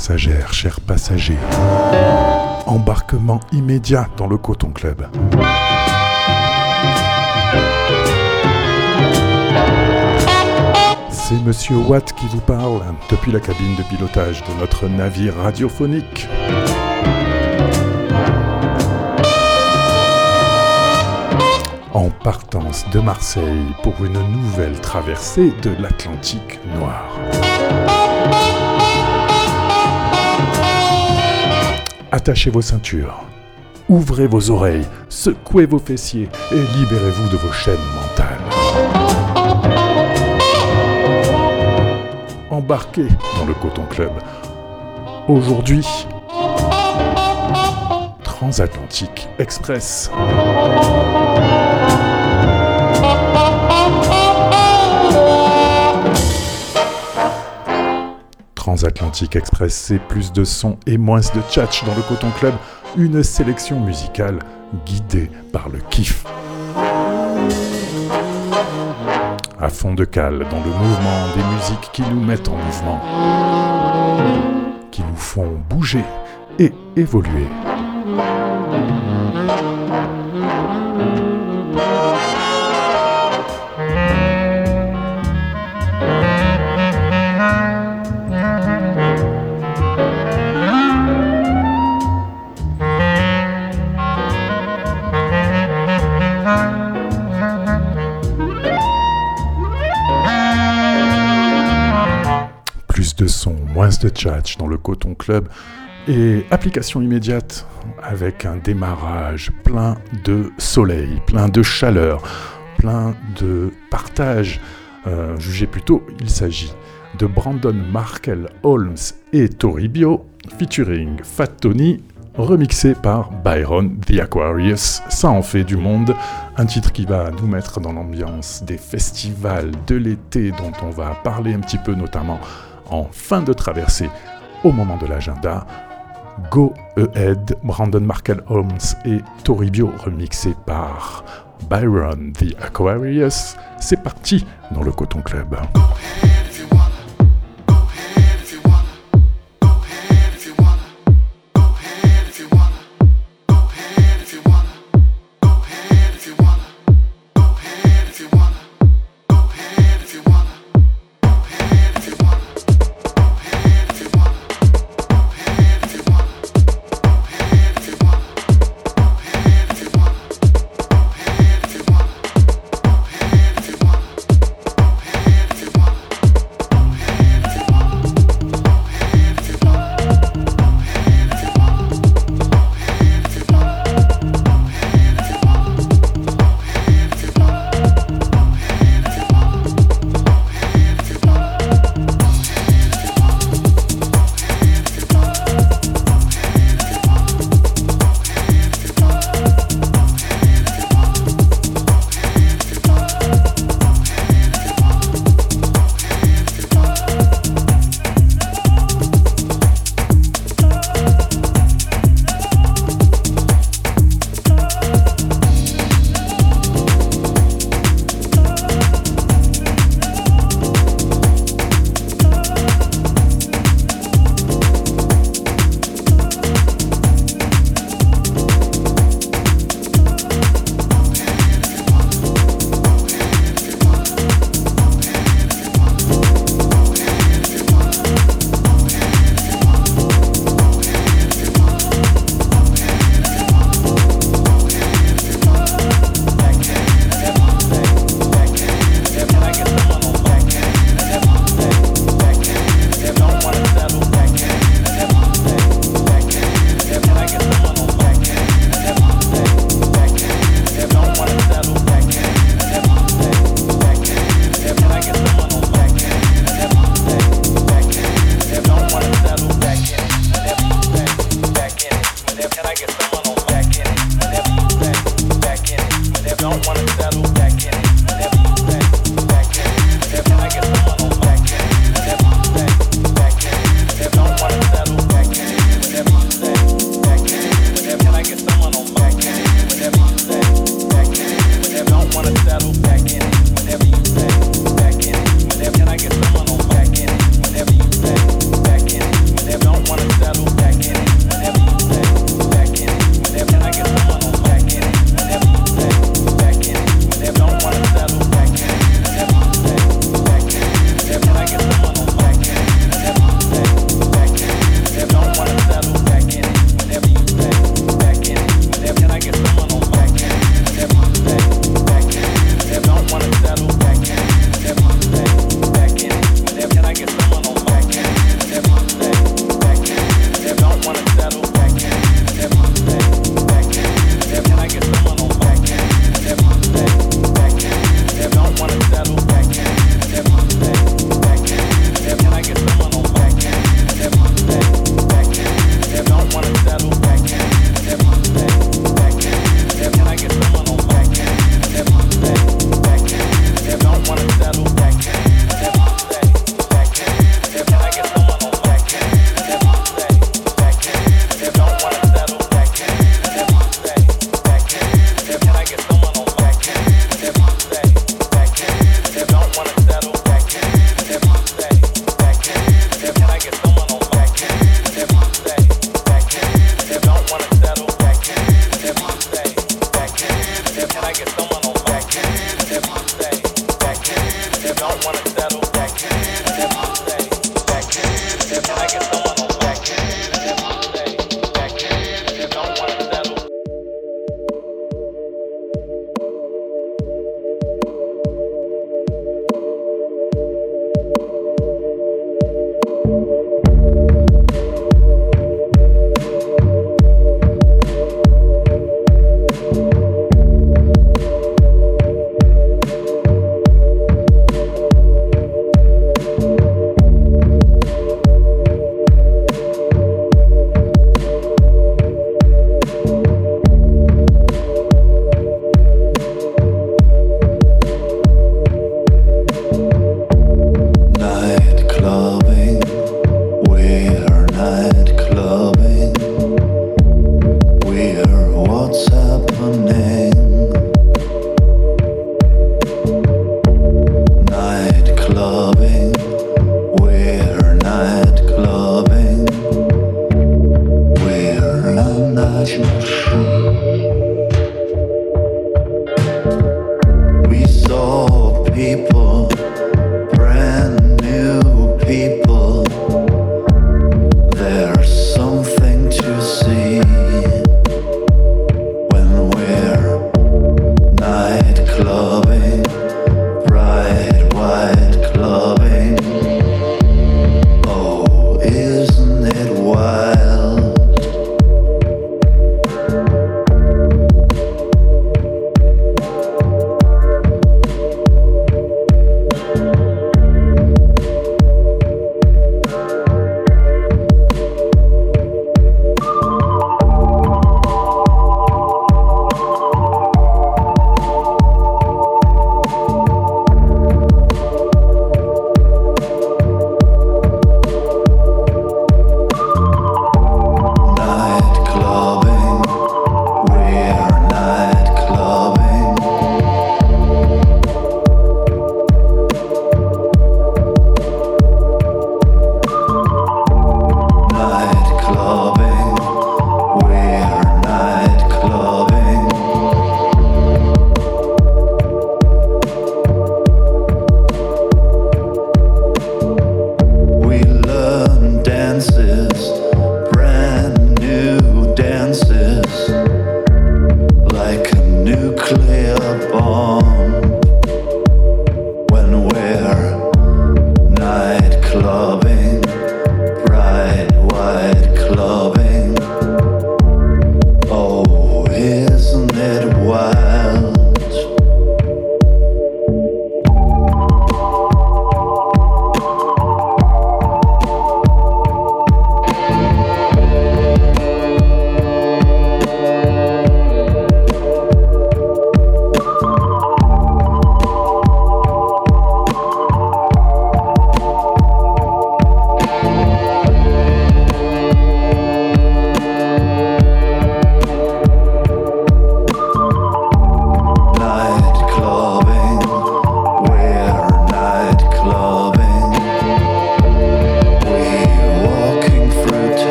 passagères, chers passagers. Embarquement immédiat dans le Coton Club. C'est Monsieur Watt qui vous parle depuis la cabine de pilotage de notre navire radiophonique. En partance de Marseille pour une nouvelle traversée de l'Atlantique noir. Attachez vos ceintures, ouvrez vos oreilles, secouez vos fessiers et libérez-vous de vos chaînes mentales. Embarquez dans le Coton Club. Aujourd'hui, Transatlantique Express. Transatlantique Express, c'est plus de son et moins de tchatch dans le Coton Club, une sélection musicale guidée par le kiff. À fond de cale dans le mouvement des musiques qui nous mettent en mouvement, qui nous font bouger et évoluer. Dans le Coton Club et application immédiate avec un démarrage plein de soleil, plein de chaleur, plein de partage. Euh, jugez plutôt, il s'agit de Brandon Markel Holmes et Toribio featuring Fat Tony remixé par Byron The Aquarius. Ça en fait du monde. Un titre qui va nous mettre dans l'ambiance des festivals de l'été dont on va parler un petit peu notamment en fin de traversée au moment de l'agenda. Go Ahead, Brandon Markel Holmes et Toribio remixé par Byron The Aquarius. C'est parti dans le Coton Club.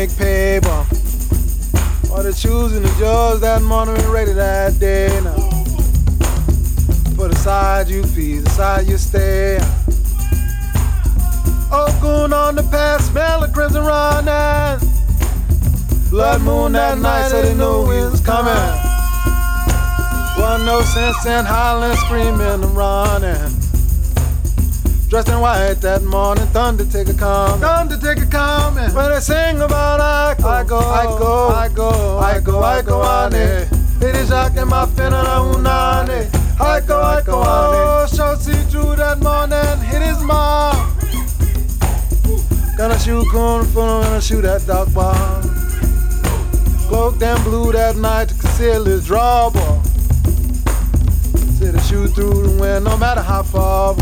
make paper. All the shoes and the jaws that morning ready that day now. Put aside your the aside you stay. Oakun on the past, smell of crimson blood moon that night, so they knew we was coming. One no sense in hollering, screaming, and running. Dressed in white that morning, thunder take a coming. Thunder take a coming. When they sing about I go, I go, I go, I go, I go, I go on it. It is in my finna la unane. I go, I go on it. Oh, show see through that morning, hit his mom. Gonna shoot corn for gonna shoot that dog bomb. Cloaked and blue that night to conceal his drawbar. Said to shoot through the wind no matter how far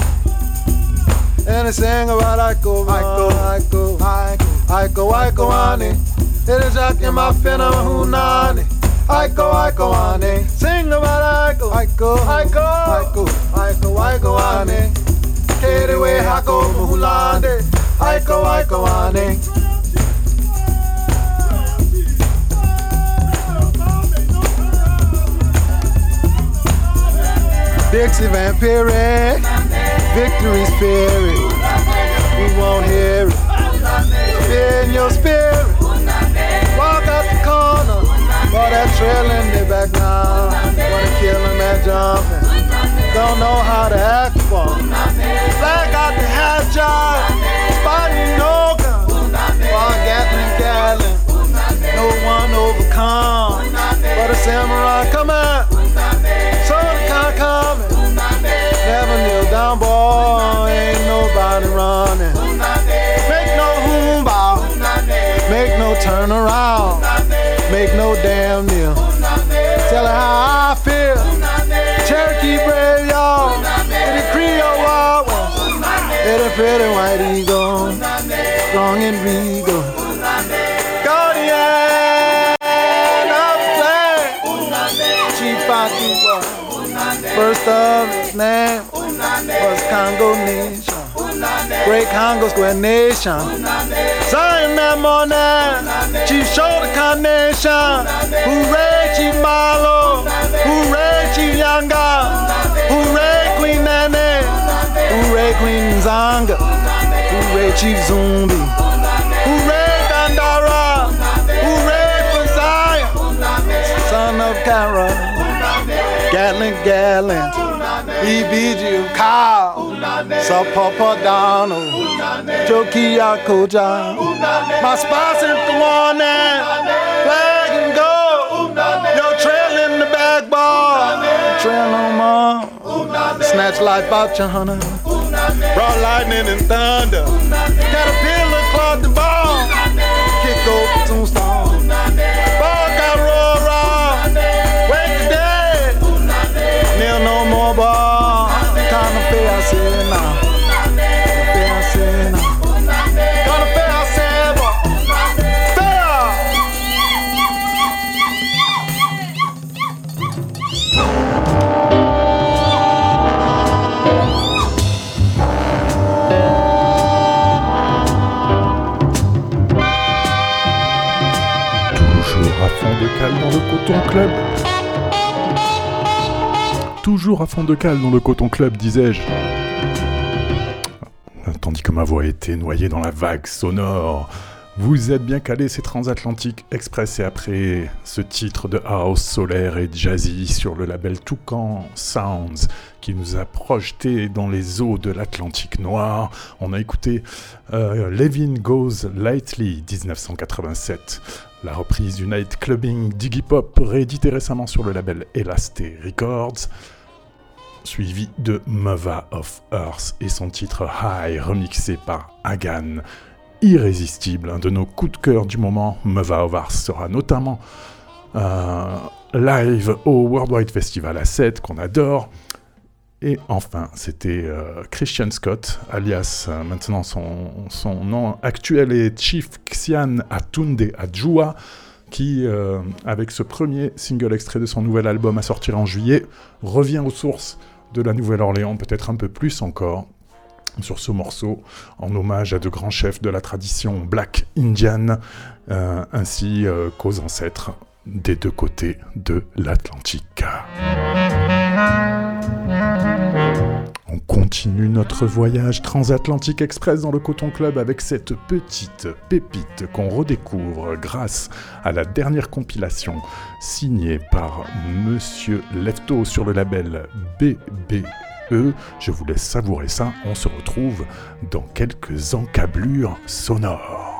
and they sing about Iko, Iko, Iko, Iko, Iko, Ane. It is rocking my finna hunani. Iko, Iko, Ane. Sing about Iko, Iko, Iko, Iko, Iko, Iko, Ane. Kere we hako muhulande. Iko, Iko, Ane. Dixie Vampire. Pyre victory spirit. We won't hear it. In your spirit. Walk out the corner. Boy, that trail in back now. Wanna kill him at jumping. Don't know how to act for. Black out the half job. Fighting no gun. While Gatling Gatling. No one overcome. But a samurai come out. Down, boy. Ain't nobody running. Make no hoomba. Make no turn around. Make no damn kneel. Tell her how I feel. Cherokee brave, y'all. A Creole wild west. It a pretty white eagle. Strong and regal. Guardian of the flag. Chief Akiwa. First of his name Congo Nation. Great Congo Square Nation. Zion that morning, Chief Shoulder Carnation. Hooray, Chief Malo. Hooray, Chief Yanga. Hooray, Queen Nene. Hooray, Queen Zanga. Hooray, Chief Zumbi. Hooray, Dandara. Hooray for Zion. Son of Kara. Gatling, Gatling, EBG, Kyle, Sapapa Donald, Joki Yakoja, my spouse is the one that flag and go, your trail in the back bar, trail no more, snatch life out your hunter, brought lightning and thunder, caterpillar cloth and ball, kick over tombstone, Toujours à fond de cale dans le coton club, disais-je. Tandis que ma voix était noyée dans la vague sonore. Vous êtes bien calé, c'est Transatlantique Express et après ce titre de house solaire et jazzy sur le label Toucan Sounds qui nous a projeté dans les eaux de l'Atlantique noir, on a écouté euh, Levin Goes Lightly 1987, la reprise du clubbing d'Iggy Pop réédité récemment sur le label Elasté Records suivi de Mother of Earth et son titre High remixé par Hagan. Irrésistible, un de nos coups de cœur du moment, Mother of Earth sera notamment euh, live au Worldwide Festival à 7 qu'on adore. Et enfin, c'était euh, Christian Scott, alias euh, maintenant son, nom actuel est Chief Xian Atunde Adjua, qui, euh, avec ce premier single extrait de son nouvel album à sortir en juillet, revient aux sources de la Nouvelle-Orléans, peut-être un peu plus encore. sur ce morceau en hommage à de grands chefs de la tradition black indian euh, ainsi qu'aux ancêtres des deux côtés de l'Atlantique. On continue notre voyage transatlantique express dans le Coton Club avec cette petite pépite qu'on redécouvre grâce à la dernière compilation signée par Monsieur Lefto sur le label BBE. Je vous laisse savourer ça, on se retrouve dans quelques encablures sonores.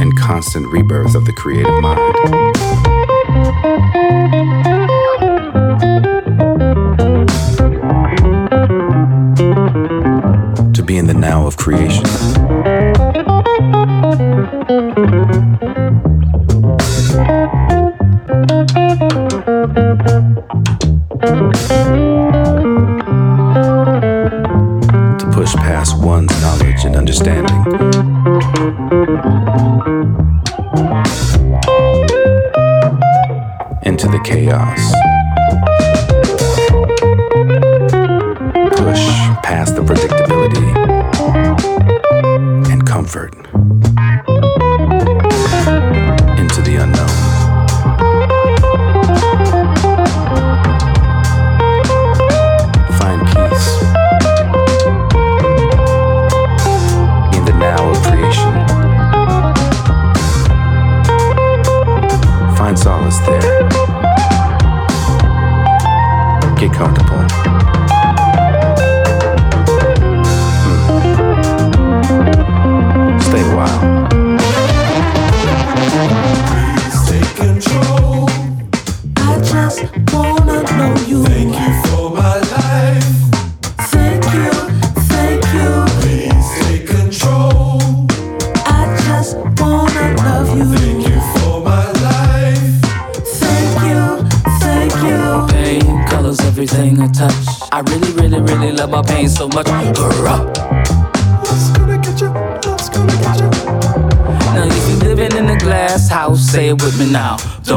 and constant rebirth of the creative mind. To be in the now of creation.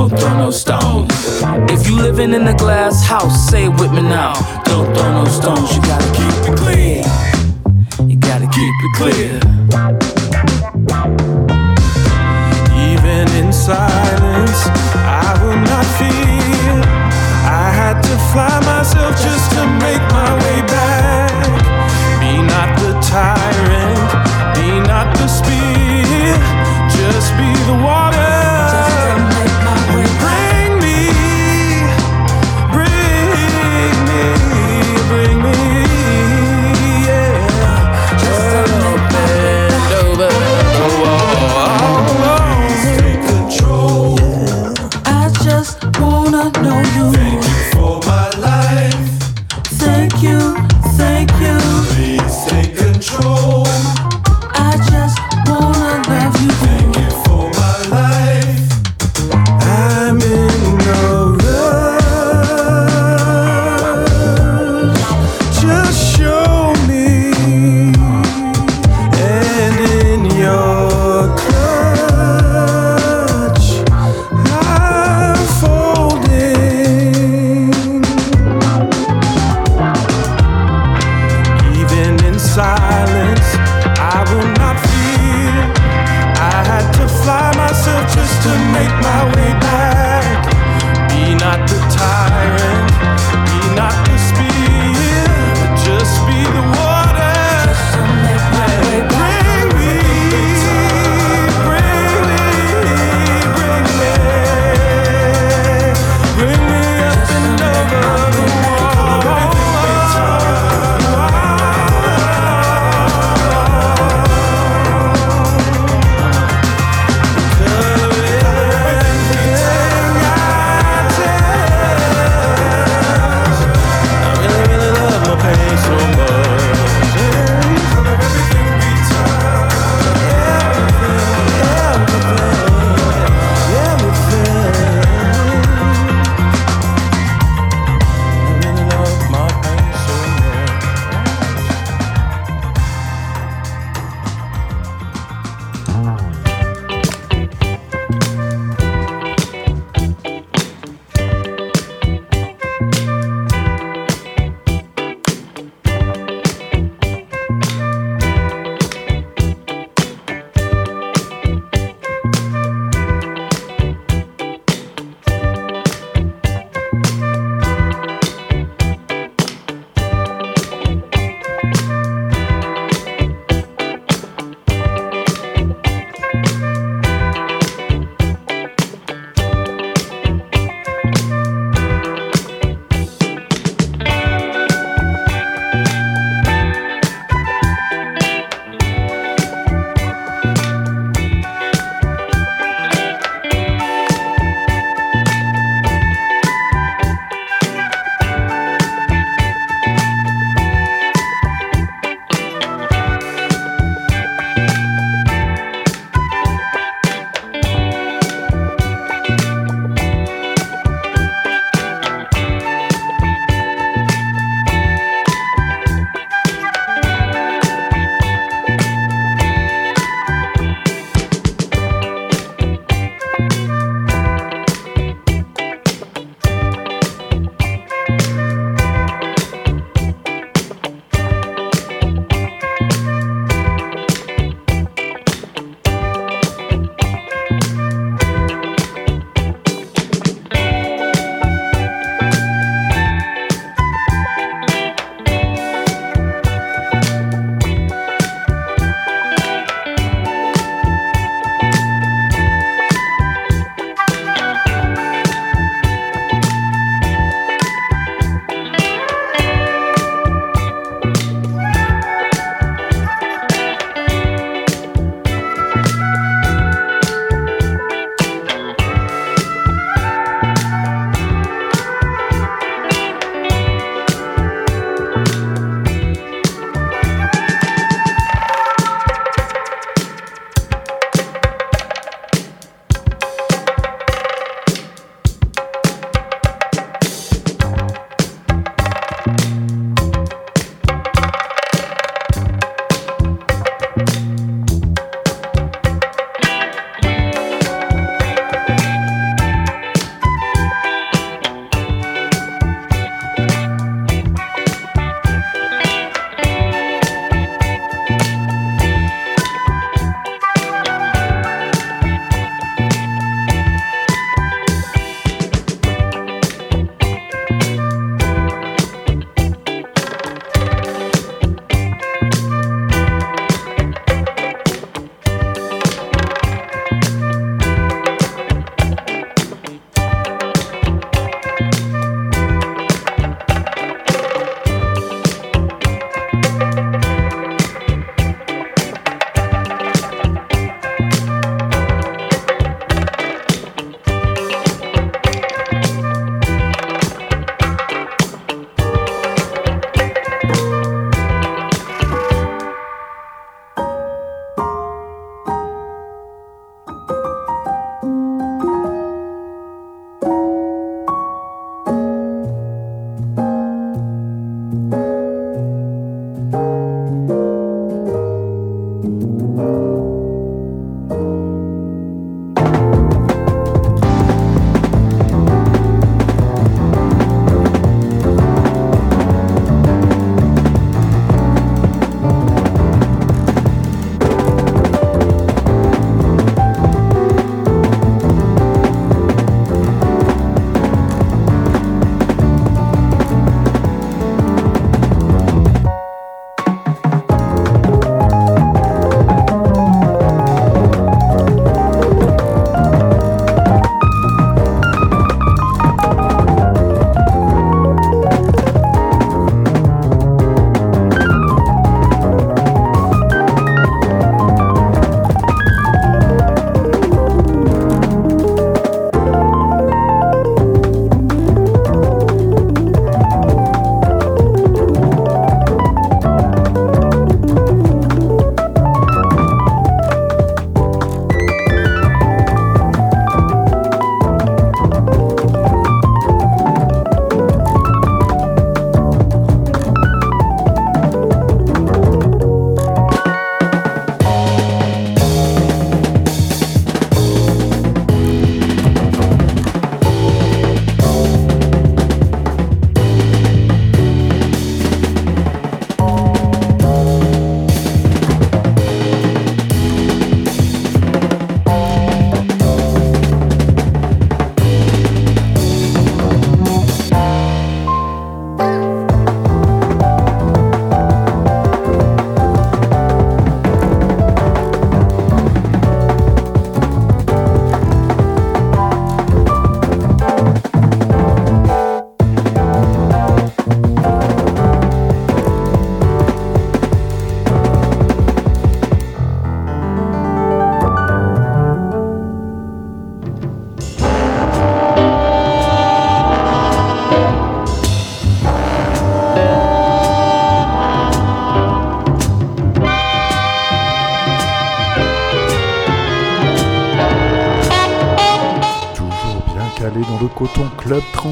don't throw no stones. If you living in a glass house, say it with me now. Don't throw no stones, you gotta keep it clean. You gotta keep it clear. Even in silence, I will not fear. I had to fly myself just to make my way back. Be not the tyrant, be not the spear, just be the one. Ready.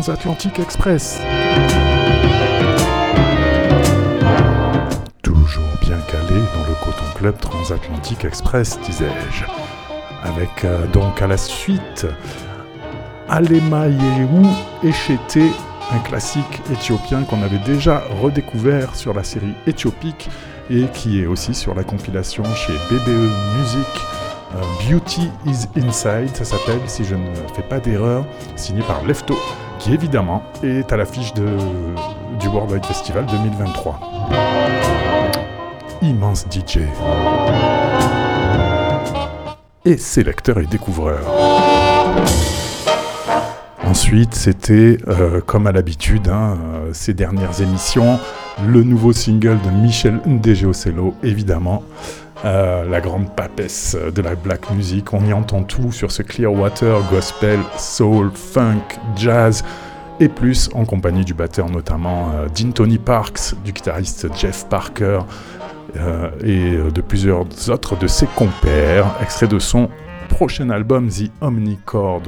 Transatlantique Express. Toujours bien calé dans le Coton Club Transatlantique Express, disais-je. Avec euh, donc à la suite Alema Yehu Echete, un classique éthiopien qu'on avait déjà redécouvert sur la série Éthiopique et qui est aussi sur la compilation chez BBE Music euh, Beauty is Inside, ça s'appelle, si je ne fais pas d'erreur, signé par Lefto, évidemment est à l'affiche du Worldwide Festival 2023. Immense DJ. Et sélecteur et découvreur. Ensuite, c'était, euh, comme à l'habitude, hein, euh, ces dernières émissions, le nouveau single de Michel Ndegeocello, évidemment, euh, la grande papesse de la black music. On y entend tout sur ce Clearwater, gospel, soul, funk, jazz et plus en compagnie du batteur notamment euh, Dean Tony Parks, du guitariste Jeff Parker euh, et de plusieurs autres de ses compères, extrait de son prochain album The Omnicord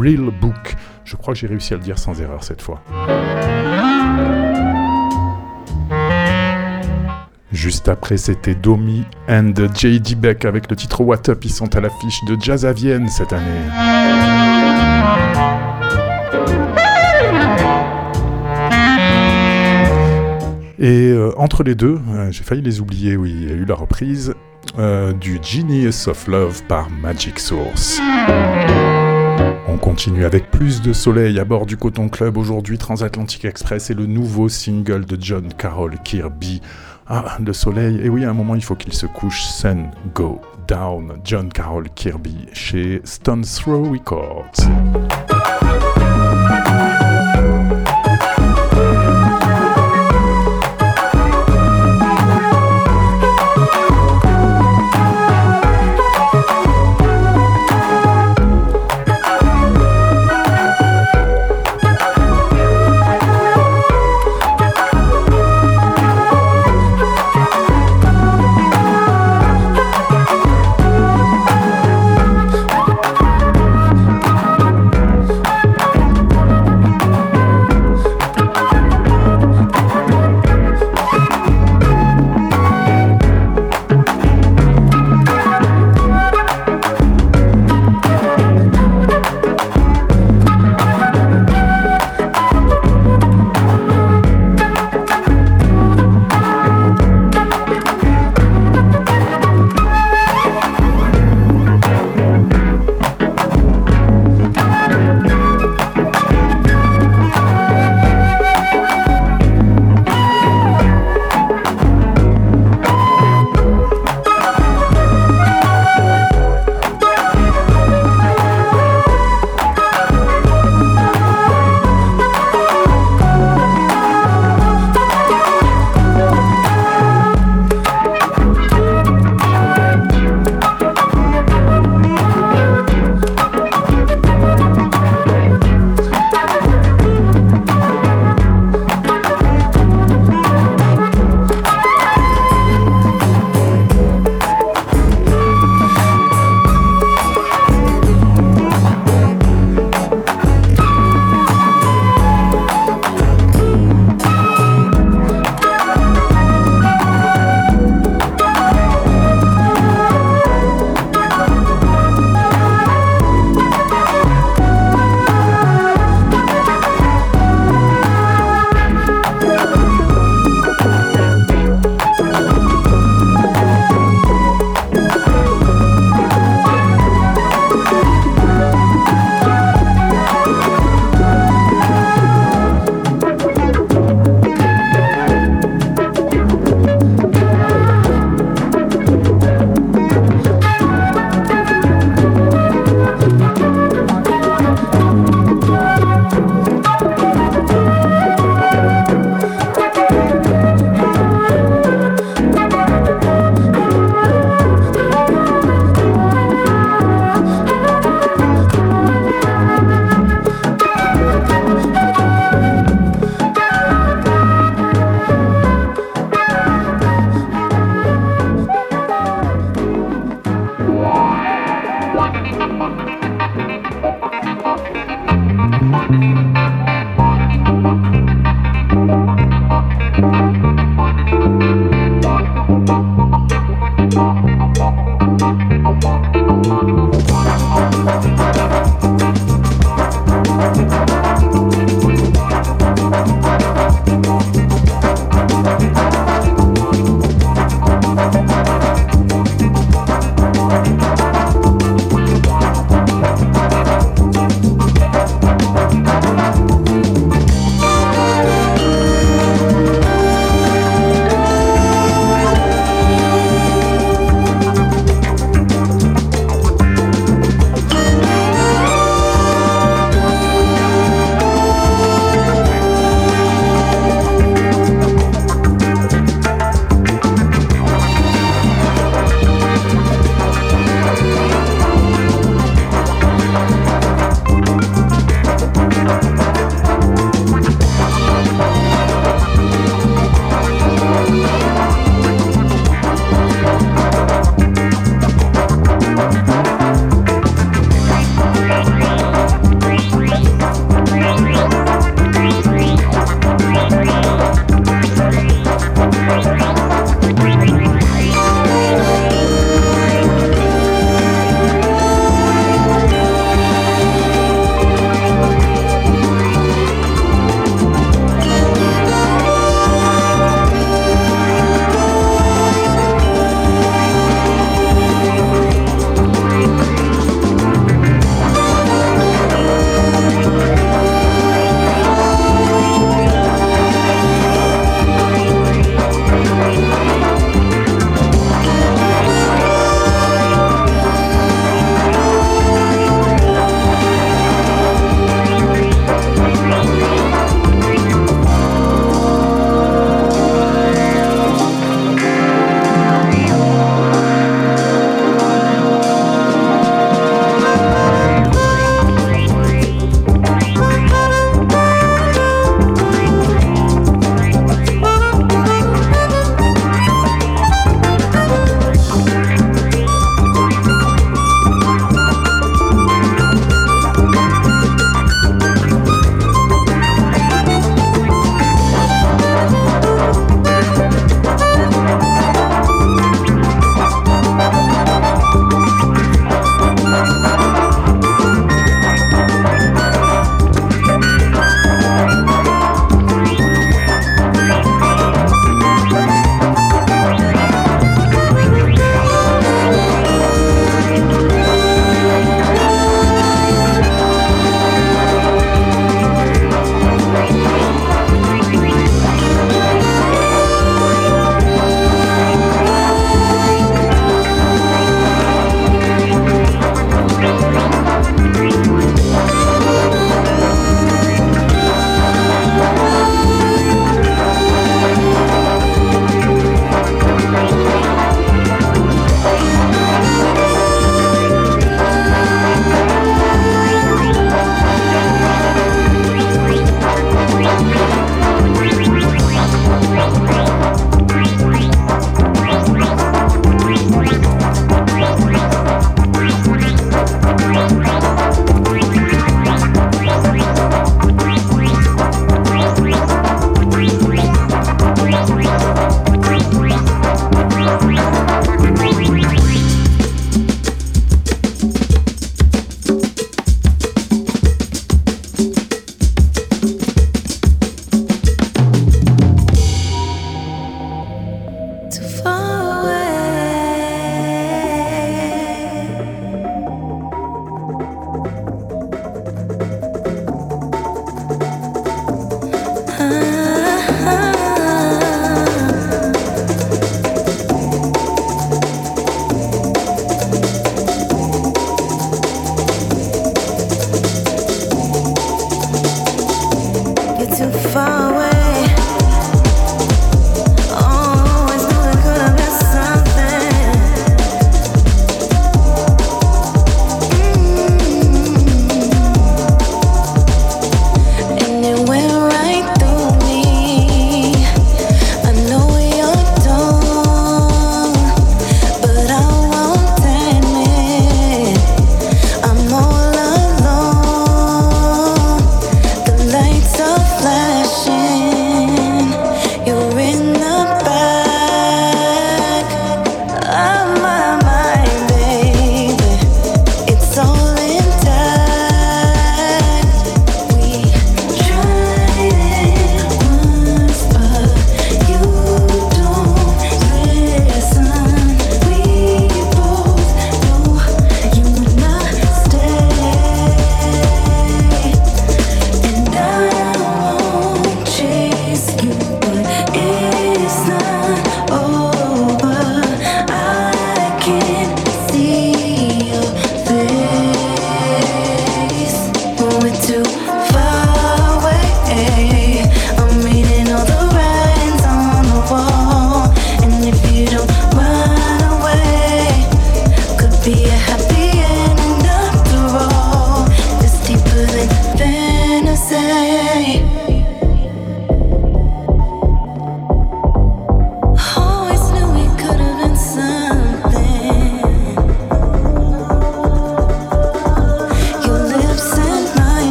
Real Book. Je crois que j'ai réussi à le dire sans erreur cette fois. Juste après, c'était Domi and J.D. Beck avec le titre What Up. Ils sont à l'affiche de Jazz à Vienne cette année. Et euh, entre les deux, euh, j'ai failli les oublier, oui, il y a eu la reprise euh, du Genius of Love par Magic Source. On continue avec plus de soleil à bord du Coton Club. Aujourd'hui, Transatlantic Express et le nouveau single de John Carroll Kirby. Ah, le soleil. Et oui, à un moment, il faut qu'il se couche. Sun Go Down. John Carroll Kirby chez Stone Throw Records.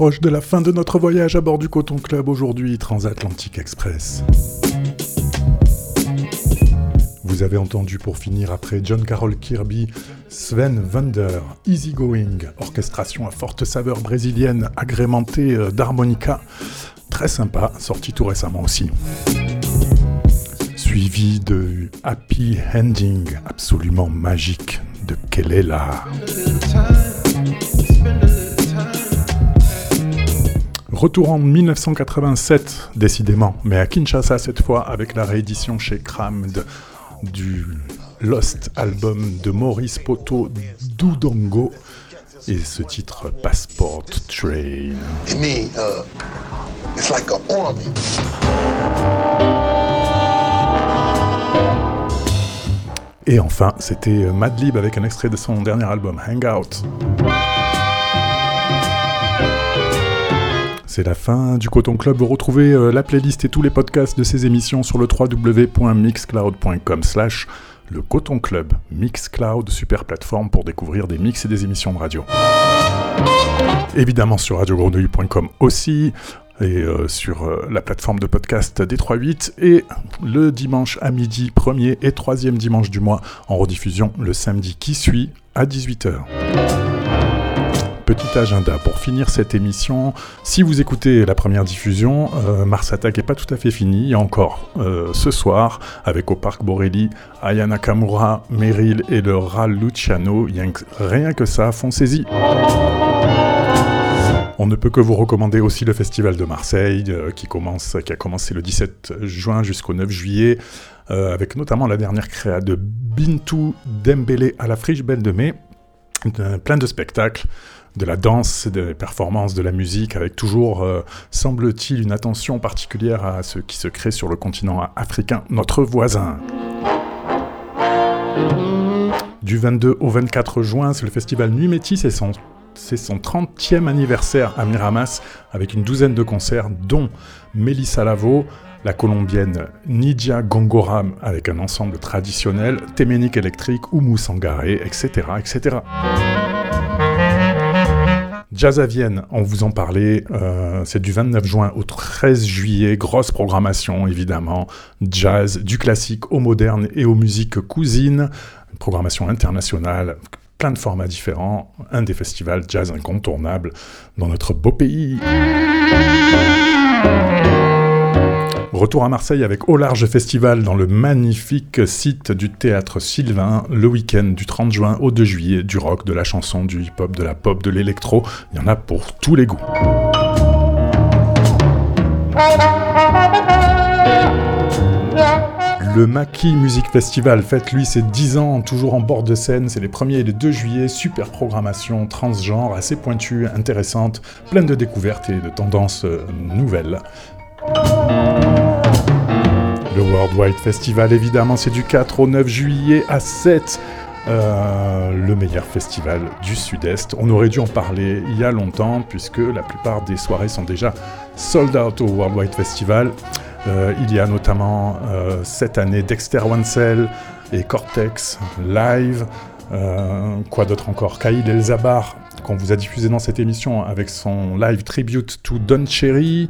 De la fin de notre voyage à bord du Coton Club aujourd'hui, Transatlantic Express. Vous avez entendu pour finir après John Carroll Kirby, Sven Wonder, Easy Going, orchestration à forte saveur brésilienne agrémentée euh, d'harmonica. Très sympa, sorti tout récemment aussi. Suivi de Happy Ending, absolument magique, de Kelela. Retour en 1987, décidément, mais à Kinshasa cette fois, avec la réédition chez Crammed du Lost album de Maurice Poto Dudongo et ce titre Passport Train. Et enfin, c'était Madlib avec un extrait de son dernier album Hangout. C'est la fin du Coton Club. Vous retrouvez euh, la playlist et tous les podcasts de ces émissions sur le www.mixcloud.com slash le Coton Club. Mixcloud, super plateforme pour découvrir des mix et des émissions de radio. Évidemment sur radiogrenouille.com aussi et euh, sur euh, la plateforme de podcast des 38 et le dimanche à midi, premier et troisième dimanche du mois en rediffusion le samedi qui suit à 18h petit agenda pour finir cette émission. Si vous écoutez la première diffusion, euh, Mars Attack n'est pas tout à fait fini. encore euh, ce soir, avec au Parc Borelli, Ayana Kamura, Meryl et le Ral Luciano. Rien que ça, foncez-y. On ne peut que vous recommander aussi le Festival de Marseille, euh, qui, commence, qui a commencé le 17 juin jusqu'au 9 juillet, avec notamment la dernière créa de Bintou Dembélé à la Friche Belle de Mai. plein de spectacles de la danse, des performances, de la musique, avec toujours, euh, semble-t-il, une attention particulière à ce qui se crée sur le continent africain, notre voisin. Du 22 au 24 juin, c'est le festival Nuit Métis, c'est son, c'est son 30e anniversaire à Miramas, avec une douzaine de concerts, dont Mélissa Lavo, la colombienne Nidia Gongoram avec un ensemble traditionnel, Téménique électrique, Oumou Sangaré, etc., etc. Jazz à Vienne, on vous en parlait, euh, c'est du 29 juin au 13 juillet, grosse programmation évidemment, jazz, du classique au moderne et aux musiques cousines, programmation internationale, plein de formats différents, un des festivals jazz incontournables dans notre beau pays. Retour à Marseille avec Au Large Festival dans le magnifique site du théâtre Sylvain, le week-end du 30 juin au 2 juillet, du rock, de la chanson, du hip-hop, de la pop, de l'électro, il y en a pour tous les goûts. Le Maki Music Festival fête lui ses 10 ans, toujours en bord de scène, c'est les 1er et les 2 juillet, super programmation, transgenre, assez pointue, intéressante, pleine de découvertes et de tendances euh, nouvelles. Le World Wide Festival, évidemment, c'est du 4 au 9 juillet à 7. Euh, le meilleur festival du Sud-Est. On aurait dû en parler il y a longtemps, puisque la plupart des soirées sont déjà sold out au World Wide Festival. Euh, il y a notamment euh, cette année Dexter Wansel et Cortex live. quoi d'autre encore? Kaïd Elzabar, qu'on vous a diffusé dans cette émission avec son live tribute to Don Cherry.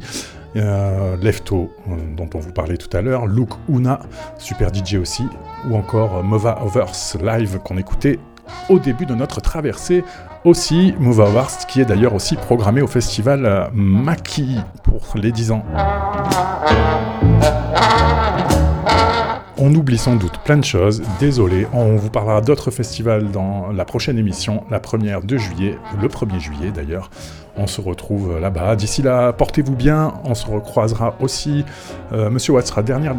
Euh, Lefto, euh, dont on vous parlait tout à l'heure, Luke Una, super DJ aussi, ou encore euh, Mova Overs live qu'on écoutait au début de notre traversée. Aussi, Mova Overs, qui est d'ailleurs aussi programmé au festival Maki pour les 10 ans. On oublie sans doute plein de choses, désolé, on vous parlera d'autres festivals dans la prochaine émission, la première de juillet, le 1er juillet d'ailleurs. On se retrouve là-bas. D'ici là, portez-vous bien, on se recroisera aussi. Euh, Monsieur Watt sera derrière,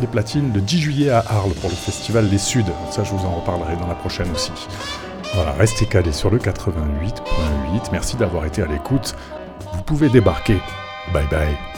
les platines le 10 juillet à Arles pour le festival Les Suds. Ça, je vous en reparlerai dans la prochaine aussi. Voilà, restez calés sur le 88.8. Merci d'avoir été à l'écoute. Vous pouvez débarquer. Bye bye.